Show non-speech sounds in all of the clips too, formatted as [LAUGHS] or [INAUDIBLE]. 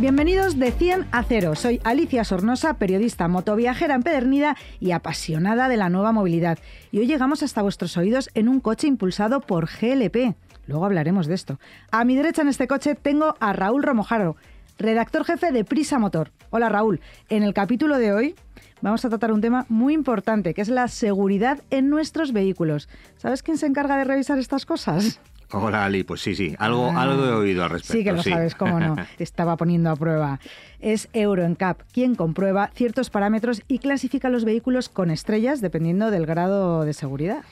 Bienvenidos de 100 a 0. Soy Alicia Sornosa, periodista motoviajera empedernida y apasionada de la nueva movilidad. Y hoy llegamos hasta vuestros oídos en un coche impulsado por GLP. Luego hablaremos de esto. A mi derecha en este coche tengo a Raúl Romojaro, redactor jefe de Prisa Motor. Hola Raúl, en el capítulo de hoy vamos a tratar un tema muy importante, que es la seguridad en nuestros vehículos. ¿Sabes quién se encarga de revisar estas cosas? Hola Ali, pues sí, sí, algo, Ah, algo he oído al respecto. Sí que lo sabes, cómo no. [LAUGHS] Te estaba poniendo a prueba. Es EuroNCAP quien comprueba ciertos parámetros y clasifica los vehículos con estrellas dependiendo del grado de seguridad.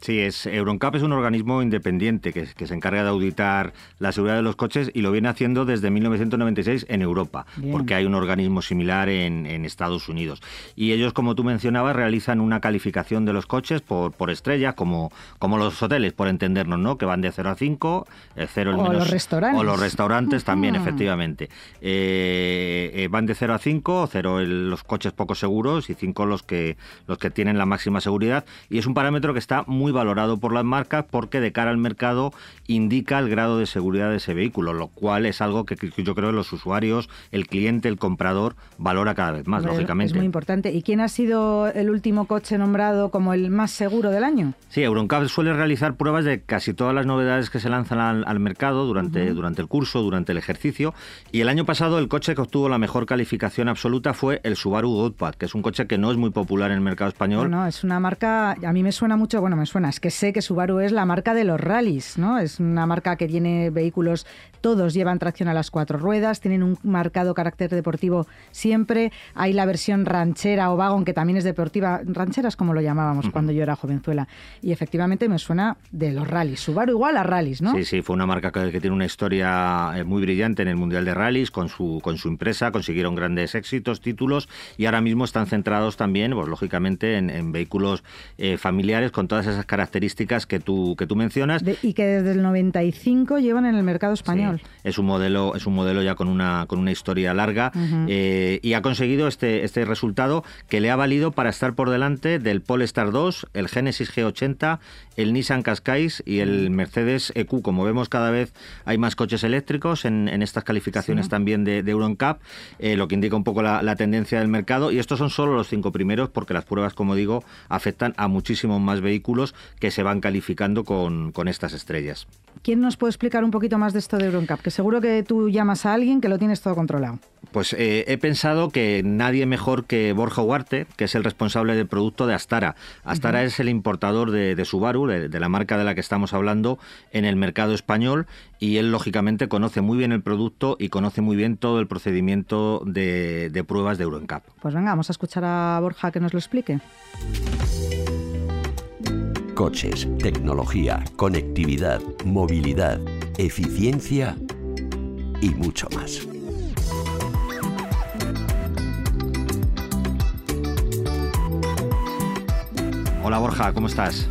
Sí, es EuroNCAP es un organismo independiente que, que se encarga de auditar la seguridad de los coches y lo viene haciendo desde 1996 en Europa, Bien. porque hay un organismo similar en, en Estados Unidos. Y ellos, como tú mencionabas, realizan una calificación de los coches por, por estrellas, como, como los hoteles, por entendernos, ¿no? Que van de 0 a 5, eh, 0 el O menos... los restaurantes. O los restaurantes también, efectivamente. Eh, eh, van de 0 a 5, 0 el- los coches poco seguros y 5 los que, los que tienen la máxima seguridad. Y es un parámetro que está muy valorado por las marcas porque de cara al mercado indica el grado de seguridad de ese vehículo, lo cual es algo que, yo creo que los usuarios, el cliente, el comprador valora cada vez más, lógicamente. Es muy importante. ¿Y quién ha sido el último coche nombrado como el más seguro del año? Sí, EuroNCAP suele realizar pruebas de casi todas las novedades que se lanzan al, al mercado durante, durante el curso, durante el ejercicio. Y el año pasado el coche que obtuvo la mejor calificación absoluta fue el Subaru Outback, que es un coche que no es muy popular en el mercado español. Bueno, es una marca, a mí me suena mucho, bueno, me suena, es que sé que Subaru es la marca de los rallies, ¿no? Es una marca que tiene vehículos, todos llevan tracción a las cuatro ruedas, tienen un marcado carácter deportivo siempre. Hay la versión ranchera o wagon, que también es deportiva. Ranchera es como lo llamábamos cuando yo era jovenzuela. Y efectivamente me suena de los rallies. Subaru igual a rallies, ¿no? Sí, sí, fue una marca que, que tiene una historia eh, muy brillante en el Mundial de Rallys, con su, con su empresa, consiguieron grandes éxitos, títulos, y ahora mismo están centrados también, pues lógicamente, en, en vehículos eh, familiares con todas esas características que tú, que tú mencionas. De- y que desde el 95 llevan en el mercado español. Sí, es un modelo, es un modelo ya con una, con una historia larga eh, y ha conseguido este, este resultado que le ha valido para estar por delante del Polestar 2, el Genesis G80, el Nissan Qashqai y el Mercedes EQ. Como vemos, cada vez hay más coches eléctricos en, en estas calificaciones Sí. también de, de EuroNCAP, eh, lo que indica un poco la, la tendencia del mercado. Y estos son solo los cinco primeros porque las pruebas, como digo, afectan a muchísimos más vehículos que se van calificando con, con estas estrellas. ¿Quién nos puede explicar un poquito más de esto de EuroNCAP? Que seguro que tú llamas a alguien que lo tienes todo controlado. Pues eh, he pensado que nadie mejor que Borja Huarte, que es el responsable del producto de Astara. Astara es el importador de, de Subaru, de, de la marca de la que estamos hablando, en el mercado español y él lógicamente conoce muy bien el producto y conoce muy bien todo el procedimiento de, de pruebas de EuroNCAP. Pues venga, vamos a escuchar a Borja que nos lo explique. Coches, tecnología, conectividad, movilidad, eficiencia y mucho más. Hola Borja, ¿cómo estás?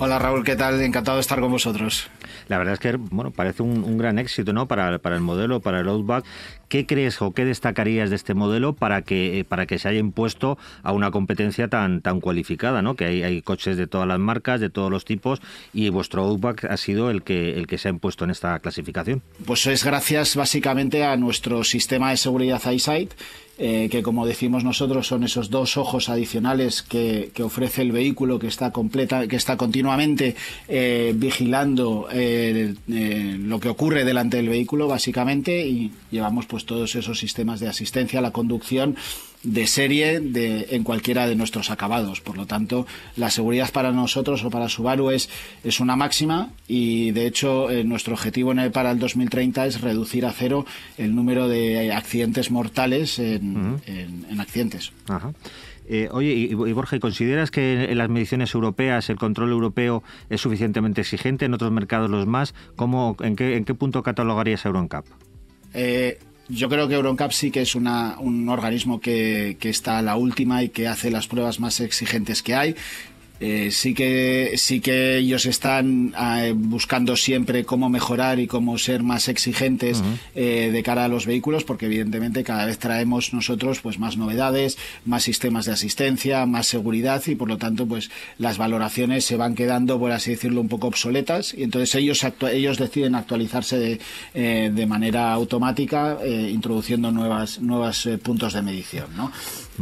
Hola Raúl, ¿qué tal? Encantado de estar con vosotros. La verdad es que bueno, parece un, un gran éxito ¿no? para, para el modelo, para el Outback. ¿Qué crees o qué destacarías de este modelo para que, eh, para que se haya impuesto a una competencia tan, tan cualificada? ¿no? Que hay, coches de todas las marcas, de todos los tipos, y vuestro Outback ha sido el que, el que se ha impuesto en esta clasificación. Pues es gracias básicamente a nuestro sistema de seguridad EyeSight, eh, que como decimos nosotros son esos dos ojos adicionales que, que ofrece el vehículo que está completa, que está continuamente eh, vigilando eh, lo que ocurre delante del vehículo básicamente y llevamos pues todos esos sistemas de asistencia a la conducción de serie de, en cualquiera de nuestros acabados. Por lo tanto, la seguridad para nosotros o para Subaru es, es una máxima y, de hecho, eh, nuestro objetivo para el 2030 es reducir a cero el número de accidentes mortales en, en- en accidentes. Ajá. Eh, oye, y, y Borja, ¿y ¿consideras que en las mediciones europeas el control europeo es suficientemente exigente, en otros mercados los más? ¿Cómo, en, qué, ¿En qué punto catalogarías Euroncap? Eh, yo creo que Euroncap sí que es una, un organismo que, que, está a la última y que hace las pruebas más exigentes que hay. Eh, sí que sí que ellos están eh, buscando siempre cómo mejorar y cómo ser más exigentes eh, de cara a los vehículos porque evidentemente cada vez traemos nosotros pues más novedades más sistemas de asistencia más seguridad y por lo tanto pues las valoraciones se van quedando por así decirlo un poco obsoletas y entonces ellos ellos deciden actualizarse de, de manera automática introduciendo nuevas nuevos puntos de medición ¿no?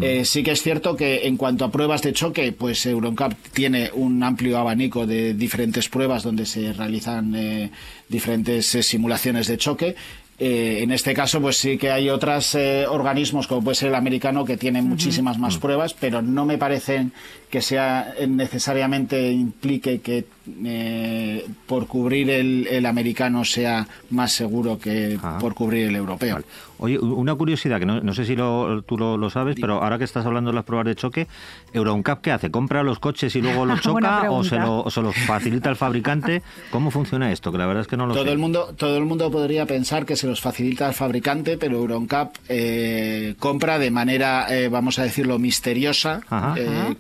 Eh, sí que es cierto que en cuanto a pruebas de choque, pues Euroncap tiene un amplio abanico de diferentes pruebas donde se realizan eh, diferentes eh, simulaciones de choque. en este caso, pues sí que hay otros organismos, como puede ser el americano, que tienen muchísimas más mm. pruebas, pero no me parecen que sea necesariamente implique que eh, por cubrir el, americano sea más seguro que por cubrir el europeo. Oye, una curiosidad que no, sé si tú lo, sabes, pero ahora que estás hablando de las pruebas de choque, Euroncap ¿qué hace? ¿Compra los coches y luego los [LAUGHS] choca o se, lo, los facilita el fabricante? ¿Cómo funciona esto? Que la verdad es que no lo todo El mundo, todo el mundo podría pensar que se los facilita el fabricante, pero Euroncap eh, compra de manera, eh, vamos a decirlo, misteriosa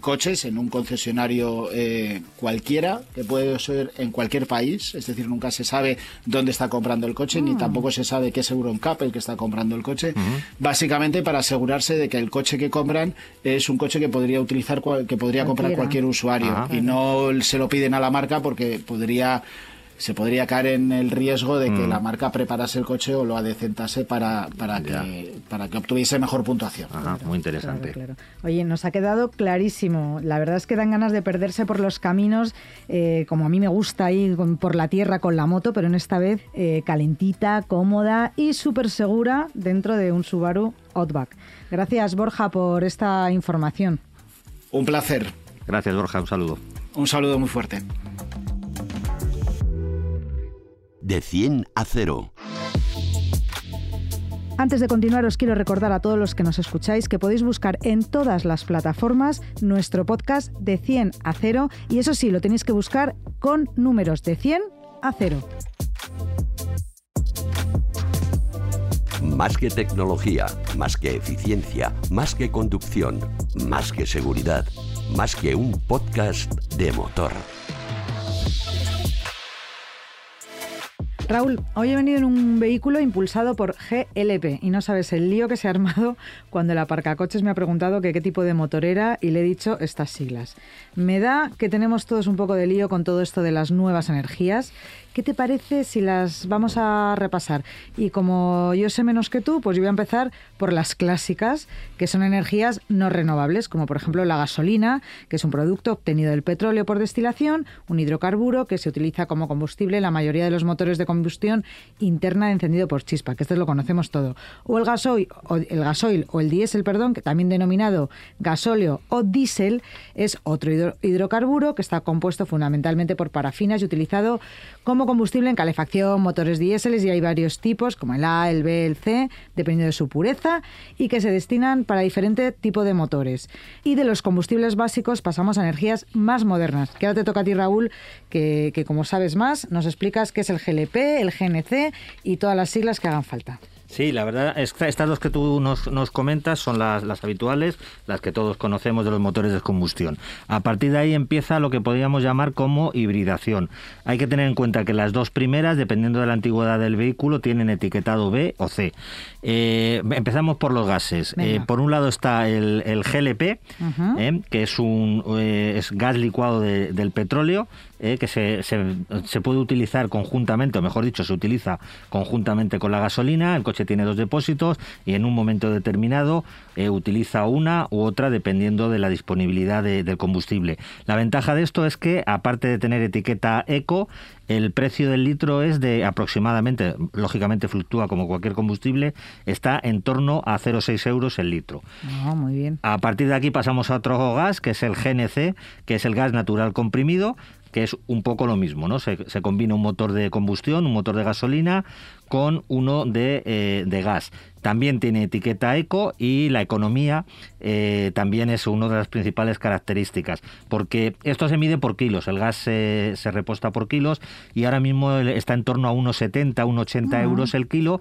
coches en un concesionario eh, cualquiera, que puede ser en cualquier país, es decir, nunca se sabe dónde está comprando el coche, ni ah. tampoco se sabe qué es Euroncap el que está comprando el coche, básicamente para asegurarse de que el coche que compran es un coche que podría utilizar, que podría comprar cualquier usuario, y no se lo piden a la marca porque podría se podría caer en el riesgo de que mm. la marca preparase el coche o lo adecentase para, para, que, para que obtuviese mejor puntuación. muy interesante. Oye, nos ha quedado clarísimo. La verdad es que dan ganas de perderse por los caminos, eh, como a mí me gusta ir por la tierra con la moto, pero en esta vez eh, calentita, cómoda y súper segura dentro de un Subaru Outback. Gracias, Borja, por esta información. Un placer. Gracias, Borja. Un saludo. Un saludo muy fuerte de 100 a 0. Antes de continuar, os quiero recordar a todos los que nos escucháis que podéis buscar en todas las plataformas nuestro podcast de 100 a 0 y eso sí, lo tenéis que buscar con números de 100 a 0. Más que tecnología, más que eficiencia, más que conducción, más que seguridad, más que un podcast de motor. Raúl, hoy he venido en un vehículo impulsado por GLP y no sabes el lío que se ha armado cuando el aparcacoches me ha preguntado qué tipo de motor era y le he dicho estas siglas. Me da que tenemos todos un poco de lío con todo esto de las nuevas energías ¿Qué te parece si las vamos a repasar? Y como yo sé menos que tú, pues yo voy a empezar por las clásicas, que son energías no renovables, como por ejemplo la gasolina, que es un producto obtenido del petróleo por destilación, un hidrocarburo que se utiliza como combustible en la mayoría de los motores de combustión interna encendido por chispa, que esto lo conocemos todo. O el gasoil, o el gasoil o el diésel, perdón, que también denominado gasóleo o diésel, es otro hidrocarburo que está compuesto fundamentalmente por parafinas y utilizado como combustible en calefacción, motores diéseles y hay varios tipos, como el A, el B, el C, dependiendo de su pureza, y que se destinan para diferente tipo de motores. Y de los combustibles básicos pasamos a energías más modernas. Que ahora te toca a ti, Raúl, que, que como sabes más, nos explicas qué es el GLP, el GNC y todas las siglas que hagan falta. Sí, la verdad, estas dos que tú nos, nos comentas son las, las, habituales, las que todos conocemos de los motores de combustión. A partir de ahí empieza lo que podríamos llamar como hibridación. Hay que tener en cuenta que las dos primeras, dependiendo de la antigüedad del vehículo, tienen etiquetado B o C. Eh, empezamos por los gases. Eh, por un lado está el, el GLP, eh, que es un es gas licuado del petróleo, que se, se, se, puede utilizar conjuntamente, o mejor dicho, se utiliza conjuntamente con la gasolina. El coche tiene dos depósitos y en un momento determinado utiliza una u otra dependiendo de la disponibilidad del combustible. La ventaja de esto es que, aparte de tener etiqueta eco, el precio del litro es de aproximadamente, lógicamente fluctúa como cualquier combustible, está en torno a 0,6 euros el litro. Ah, muy bien. A partir de aquí pasamos a otro gas, que es el GNC, que es el gas natural comprimido, que es un poco lo mismo, ¿no? Se, combina un motor de combustión, un motor de gasolina, con uno de, eh, de gas. También tiene etiqueta eco y la economía eh, también es una de las principales características, porque esto se mide por kilos, el gas se, se reposta por kilos y ahora mismo está en torno a unos 70, unos 80 euros el kilo,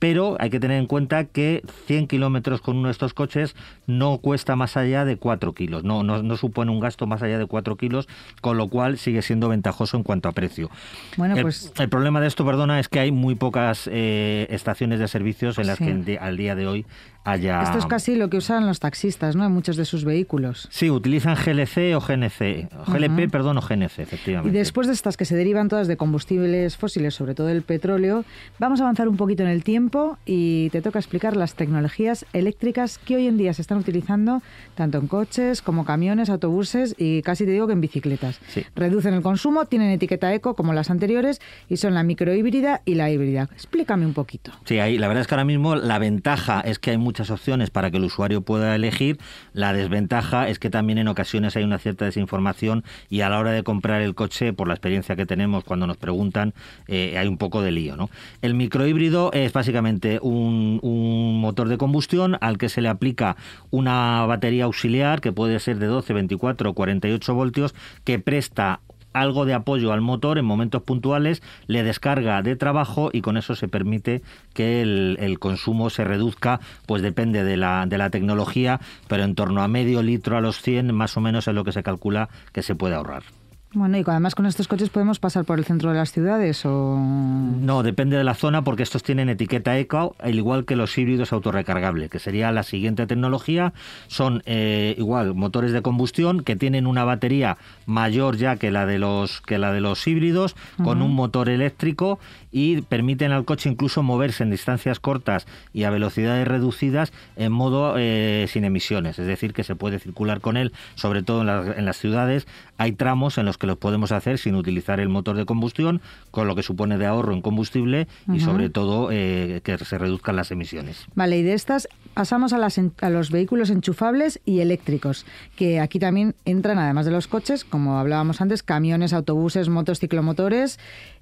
pero hay que tener en cuenta que 100 kilómetros con uno de estos coches no cuesta más allá de 4 kilos, no, no, supone un gasto más allá de 4 kilos, con lo cual sigue siendo ventajoso en cuanto a precio. Bueno, el, pues... el problema de esto, perdona, es que hay muy pocas eh, estaciones de servicios en las que al día de hoy esto es casi lo que usan los taxistas, ¿no? En muchos de sus vehículos. Sí, utilizan GLC o GNC. GLP, perdón, o GNC, efectivamente. Y después de estas que se derivan todas de combustibles fósiles, sobre todo el petróleo, vamos a avanzar un poquito en el tiempo y te toca explicar las tecnologías eléctricas que hoy en día se están utilizando tanto en coches como camiones, autobuses y casi te digo que en bicicletas. Reducen el consumo, tienen etiqueta eco como las anteriores y son la microhíbrida y la híbrida. Explícame un poquito. Sí, ahí la verdad es que ahora mismo la ventaja es que hay muchas opciones para que el usuario pueda elegir. La desventaja es que también en ocasiones hay una cierta desinformación y a la hora de comprar el coche, por la experiencia que tenemos cuando nos preguntan, eh, hay un poco de lío. El microhíbrido es básicamente un, un motor de combustión al que se le aplica una batería auxiliar que puede ser de 12, 24 o 48 voltios que presta algo de apoyo al motor en momentos puntuales, le descarga de trabajo y con eso se permite que el, consumo se reduzca, pues depende de la, de la tecnología, pero en torno a medio litro a los 100 más o menos es lo que se calcula que se puede ahorrar. Bueno, y además con estos coches podemos pasar por el centro de las ciudades o... No, depende de la zona porque estos tienen etiqueta ECO, al igual que los híbridos autorrecargables, que sería la siguiente tecnología. Son eh, igual motores de combustión que tienen una batería mayor ya que la de los, que la de los híbridos, con un motor eléctrico y permiten al coche incluso moverse en distancias cortas y a velocidades reducidas en modo eh, sin emisiones, es decir, que se puede circular con él, sobre todo en, en las ciudades. Hay tramos en los que los podemos hacer sin utilizar el motor de combustión, con lo que supone de ahorro en combustible y sobre todo eh, que se reduzcan las emisiones. Vale, y de estas pasamos a, las, a los vehículos enchufables y eléctricos, que aquí también entran, además de los coches, como hablábamos antes, camiones, autobuses, motos, ciclomotores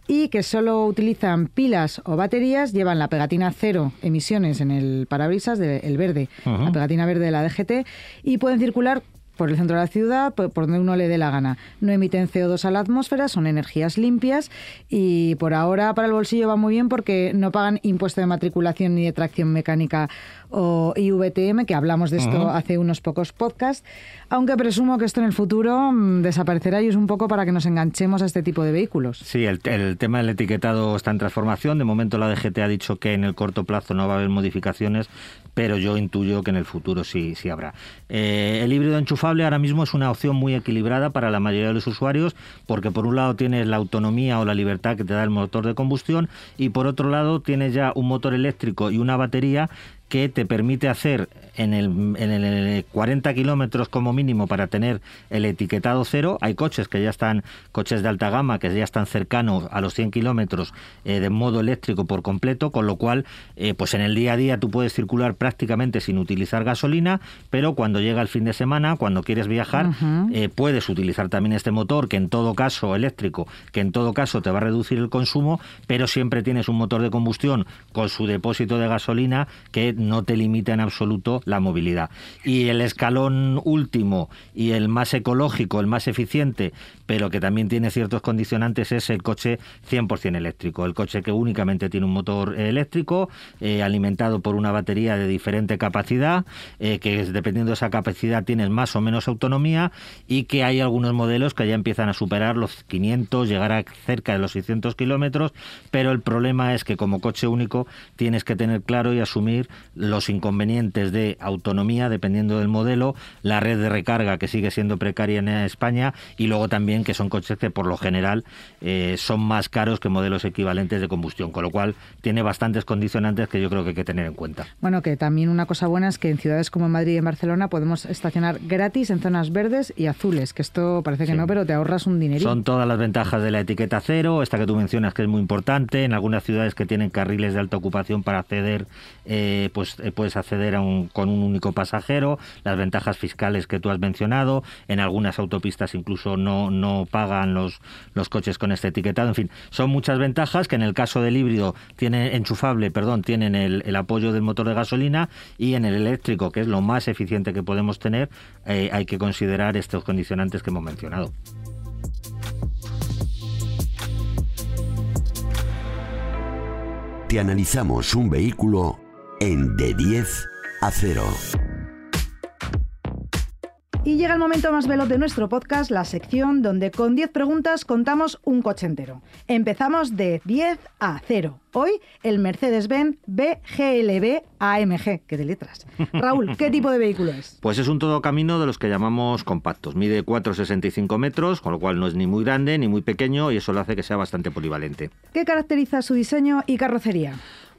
y que solo utilizan pilas o baterías, llevan la pegatina cero emisiones en el parabrisas del verde, la pegatina verde de la DGT, y pueden circular por el centro de la ciudad, por, donde uno le dé la gana. No emiten CO2 a la atmósfera, son energías limpias y por ahora para el bolsillo va muy bien porque no pagan impuesto de matriculación ni de tracción mecánica o IVTM, que hablamos de esto hace unos pocos podcasts, aunque presumo que esto en el futuro mm, desaparecerá y es un poco para que nos enganchemos a este tipo de vehículos. Sí, el, tema del etiquetado está en transformación. De momento la DGT ha dicho que en el corto plazo no va a haber modificaciones, pero yo intuyo que en el futuro sí, sí habrá. Eh, el híbrido enchufable ahora mismo es una opción muy equilibrada para la mayoría de los usuarios, porque por un lado tienes la autonomía o la libertad que te da el motor de combustión y por otro lado tienes ya un motor eléctrico y una batería que te permite hacer en el, en el 40 kilómetros como mínimo para tener el etiquetado cero. Hay coches que ya están, coches de alta gama, que ya están cercanos a los 100 kilómetros eh, de modo eléctrico por completo, con lo cual, eh, pues en el día a día tú puedes circular prácticamente sin utilizar gasolina, pero cuando llega el fin de semana, cuando quieres viajar, eh, puedes utilizar también este motor, que en todo caso eléctrico, que en todo caso te va a reducir el consumo, pero siempre tienes un motor de combustión con su depósito de gasolina que no te limita en absoluto la movilidad. Y el escalón último y el más ecológico, el más eficiente, pero que también tiene ciertos condicionantes, es el coche 100% eléctrico. El coche que únicamente tiene un motor eléctrico, eh, alimentado por una batería de diferente capacidad, eh, que dependiendo de esa capacidad tienes más o menos autonomía y que hay algunos modelos que ya empiezan a superar los 500, llegar a cerca de los 600 kilómetros, pero el problema es que como coche único tienes que tener claro y asumir los inconvenientes de autonomía, dependiendo del modelo, la red de recarga que sigue siendo precaria en España y luego también que son coches que por lo general eh, son más caros que modelos equivalentes de combustión, con lo cual tiene bastantes condicionantes que yo creo que hay que tener en cuenta. Bueno, que también una cosa buena es que en ciudades como Madrid y en Barcelona podemos estacionar gratis en zonas verdes y azules, que esto parece que no, pero te ahorras un dinerito. Son todas las ventajas de la etiqueta cero, esta que tú mencionas que es muy importante, en algunas ciudades que tienen carriles de alta ocupación para acceder eh, pues pues eh, puedes acceder a un, con un único pasajero, las ventajas fiscales que tú has mencionado, en algunas autopistas incluso no, no pagan los, los coches con este etiquetado, en fin, son muchas ventajas que en el caso del híbrido tiene enchufable, perdón, tienen el, el apoyo del motor de gasolina y en el eléctrico, que es lo más eficiente que podemos tener, eh, hay que considerar estos condicionantes que hemos mencionado. Te analizamos un vehículo en de 10 a 0. Y llega el momento más veloz de nuestro podcast, la sección donde con 10 preguntas contamos un coche entero. Empezamos de 10 a 0. Hoy el Mercedes-Benz BGLB AMG, que de letras. [LAUGHS] Raúl, ¿qué tipo de vehículo es? Pues es un todo camino de los que llamamos compactos. Mide 4,65 metros, con lo cual no es ni muy grande ni muy pequeño y eso lo hace que sea bastante polivalente. ¿Qué caracteriza su diseño y carrocería?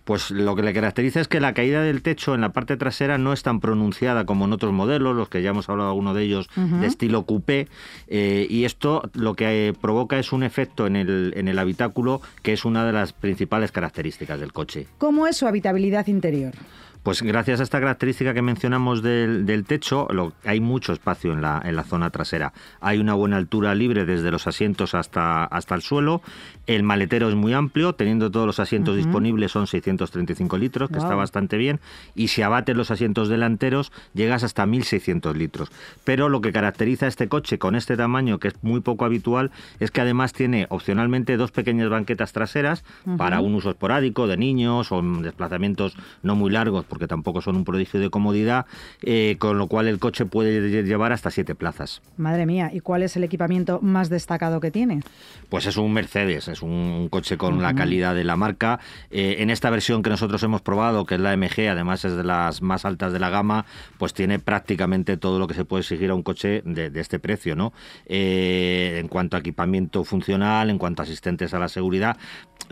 Pues lo que le caracteriza es que la caída del techo en la parte trasera no es tan pronunciada como en otros modelos, los que ya hemos hablado alguno de ellos, de estilo coupé, eh, y esto lo que eh, provoca es un efecto en el, en el habitáculo que es una de las principales características del coche. ¿Cómo es su habitabilidad interior? Pues gracias a esta característica que mencionamos del, del techo, lo, hay mucho espacio en la, en la zona trasera. Hay una buena altura libre desde los asientos hasta, hasta el suelo. El maletero es muy amplio, teniendo todos los asientos disponibles son 635 litros, que está bastante bien. Y si abates los asientos delanteros, llegas hasta 1600 litros. Pero lo que caracteriza a este coche con este tamaño, que es muy poco habitual, es que además tiene opcionalmente dos pequeñas banquetas traseras para un uso esporádico de niños o en desplazamientos no muy largos, porque tampoco son un prodigio de comodidad, eh, con lo cual el coche puede lle- llevar hasta siete plazas. Madre mía, ¿y cuál es el equipamiento más destacado que tiene? Pues es un Mercedes, es un, coche con la calidad de la marca. Eh, en esta versión que nosotros hemos probado, que es la MG, además es de las más altas de la gama, pues tiene prácticamente todo lo que se puede exigir a un coche de, de este precio, ¿no? Eh, en cuanto a equipamiento funcional, en cuanto a asistentes a la seguridad.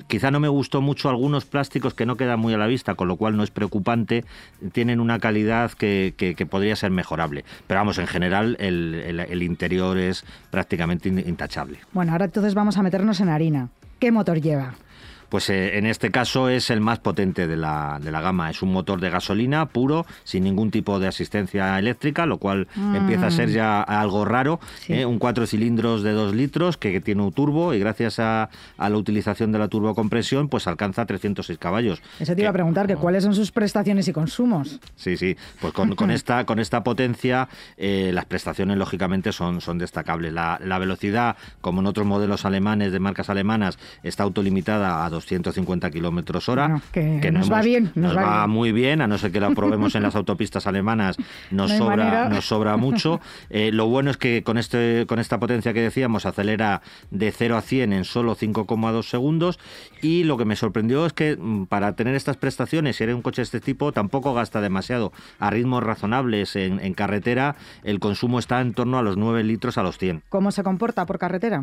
Quizá no me gustó mucho algunos plásticos que no quedan muy a la vista, con lo cual no es preocupante. Tienen una calidad que, podría ser mejorable. Pero vamos, en general el, interior es prácticamente in- intachable. Bueno, ahora entonces vamos a meternos en harina. ¿Qué motor lleva? Pues eh, en este caso es el más potente de la, de la gama. Es un motor de gasolina puro, sin ningún tipo de asistencia eléctrica, lo cual empieza a ser ya algo raro. Sí. ¿eh? Un cuatro cilindros de 2 litros que, que tiene un turbo y gracias a, a la utilización de la turbocompresión pues alcanza 306 caballos. Eso te iba a preguntar, que cuáles son sus prestaciones y consumos. Sí, sí. Pues con, con [LAUGHS] esta, con esta potencia, eh, las prestaciones lógicamente son, son destacables. La, la velocidad, como en otros modelos alemanes de marcas alemanas, está autolimitada a 250 kilómetros hora. Bueno, que nos va bien, nos Nos, va muy bien, a no ser que la probemos en las autopistas alemanas, [LAUGHS] nos No sobra, nos sobra mucho. [LAUGHS] Eh, lo bueno es que con, este, con esta potencia que decíamos, acelera de 0 a 100 en solo 5,2 segundos. Y lo que me sorprendió es que mm, para tener estas prestaciones, si eres un coche de este tipo, tampoco gasta demasiado. A ritmos razonables en, en carretera, el consumo está en torno a los 9 litros a los 100. ¿Cómo se comporta por carretera?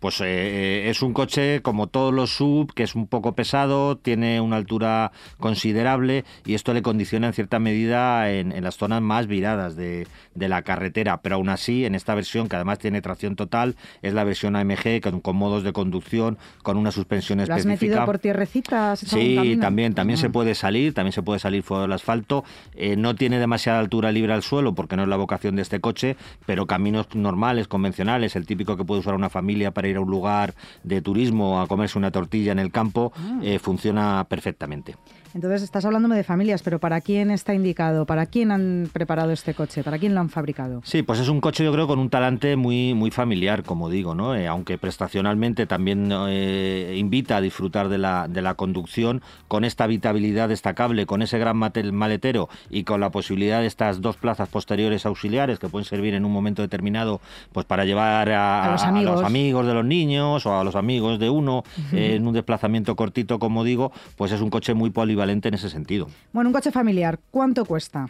Pues eh, eh, es un coche como todos los sub, que es un poco pesado, tiene una altura considerable y esto le condiciona en cierta medida en, en las zonas más viradas de, de la carretera. Pero aún así, en esta versión, que además tiene tracción total, es la versión AMG con, con modos de conducción, con una suspensión ¿Lo has específica. metido por tierrecitas? ¿Has hecho algún Sí, también, también se Ah. puede salir, también se puede salir fuera del asfalto. Eh, no tiene demasiada altura libre al suelo porque no es la vocación de este coche, pero caminos normales, convencionales, el típico que puede usar una familia para ir a un lugar de turismo a comerse una tortilla en el campo, Ah. eh, funciona perfectamente. Entonces estás hablándome de familias, pero ¿para quién está indicado? ¿Para quién han preparado este coche? ¿Para quién lo han fabricado? Sí, pues es un coche yo creo con un talante muy muy familiar, como digo, ¿no? Eh, aunque prestacionalmente también eh, invita a disfrutar de la, de la conducción con esta habitabilidad destacable, con ese gran maletero y con la posibilidad de estas dos plazas posteriores auxiliares que pueden servir en un momento determinado pues para llevar a, A los a amigos de los niños o a los amigos de uno eh, en un desplazamiento cortito, como digo, pues es un coche muy polivalente en ese sentido. Bueno, un coche familiar, ¿cuánto cuesta?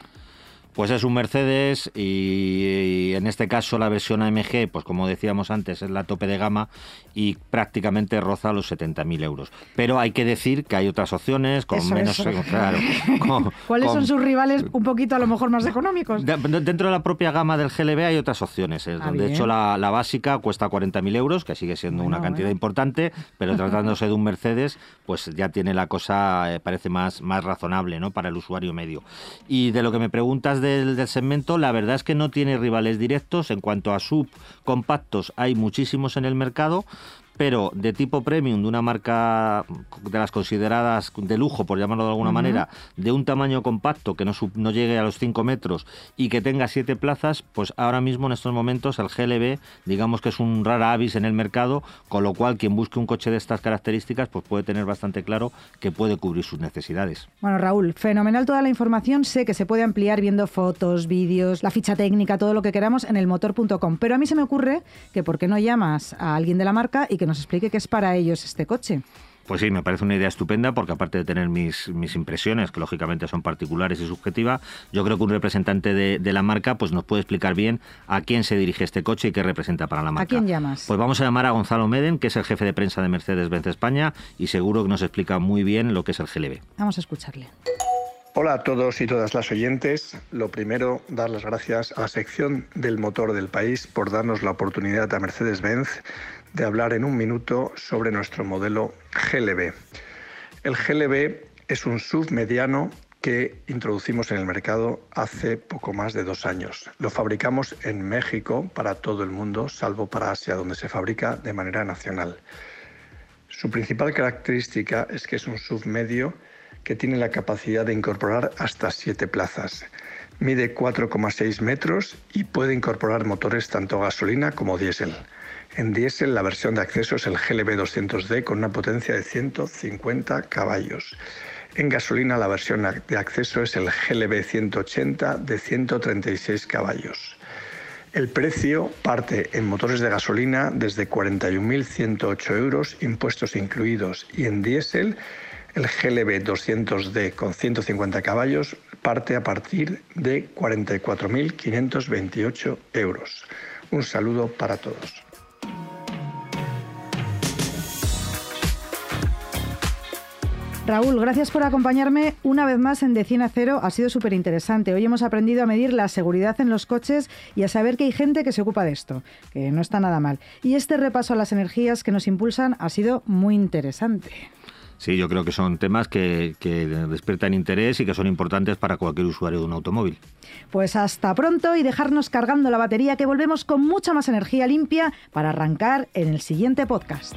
Pues es un Mercedes y, en este caso la versión AMG, pues como decíamos antes, es la tope de gama y prácticamente roza los 70.000 euros. Pero hay que decir que hay otras opciones con menos... Claro, [LAUGHS] ¿Cuáles son sus rivales un poquito a lo mejor más económicos? dentro de la propia gama del GLB hay otras opciones. ¿eh? Ah, de hecho, la, básica cuesta 40.000 euros, que sigue siendo una cantidad importante, pero [LAUGHS] tratándose de un Mercedes, pues ya tiene la cosa, eh, parece más, más razonable ¿no? para el usuario medio. Y de lo que me preguntas de del, segmento, la verdad es que no tiene rivales directos. En cuanto a subcompactos, hay muchísimos en el mercado, pero de tipo premium, de una marca de las consideradas de lujo, por llamarlo de alguna manera, de un tamaño compacto que no, no llegue a los 5 metros y que tenga 7 plazas, pues ahora mismo en estos momentos el GLB, digamos que es un rara avis en el mercado, con lo cual quien busque un coche de estas características, pues puede tener bastante claro que puede cubrir sus necesidades. Bueno, Raúl, fenomenal toda la información. Sé que se puede ampliar viendo fotos, vídeos, la ficha técnica, todo lo que queramos en elmotor.com. Pero a mí se me ocurre que por qué no llamas a alguien de la marca y que nos explique qué es para ellos este coche. Pues sí, me parece una idea estupenda porque aparte de tener mis, mis impresiones, que lógicamente son particulares y subjetivas, yo creo que un representante de, la marca pues nos puede explicar bien a quién se dirige este coche y qué representa para la marca. ¿A quién llamas? Pues vamos a llamar a Gonzalo Meden, que es el jefe de prensa de Mercedes-Benz España y seguro que nos explica muy bien lo que es el GLB. Vamos a escucharle. Hola a todos y todas las oyentes. Lo primero, dar las gracias a la sección del motor del país por darnos la oportunidad a Mercedes-Benz de hablar en un minuto sobre nuestro modelo GLB. El GLB es un SUV mediano que introducimos en el mercado hace poco más de dos años. Lo fabricamos en México para todo el mundo, salvo para Asia, donde se fabrica de manera nacional. Su principal característica es que es un SUV medio que tiene la capacidad de incorporar hasta siete plazas. Mide 4,6 metros y puede incorporar motores tanto gasolina como diésel. En diésel la versión de acceso es el GLB 200D con una potencia de 150 caballos. En gasolina la versión de acceso es el GLB 180 de 136 caballos. El precio parte en motores de gasolina desde 41.108 euros, impuestos incluidos, y en diésel el GLB 200D con 150 caballos parte a partir de 44.528 euros. Un saludo para todos. Raúl, gracias por acompañarme una vez más en De 100 a 0. Ha sido súper interesante. Hoy hemos aprendido a medir la seguridad en los coches y a saber que hay gente que se ocupa de esto, que no está nada mal. Y este repaso a las energías que nos impulsan ha sido muy interesante. Sí, yo creo que son temas que, que, despiertan interés y que son importantes para cualquier usuario de un automóvil. Pues hasta pronto y dejarnos cargando la batería que volvemos con mucha más energía limpia para arrancar en el siguiente podcast.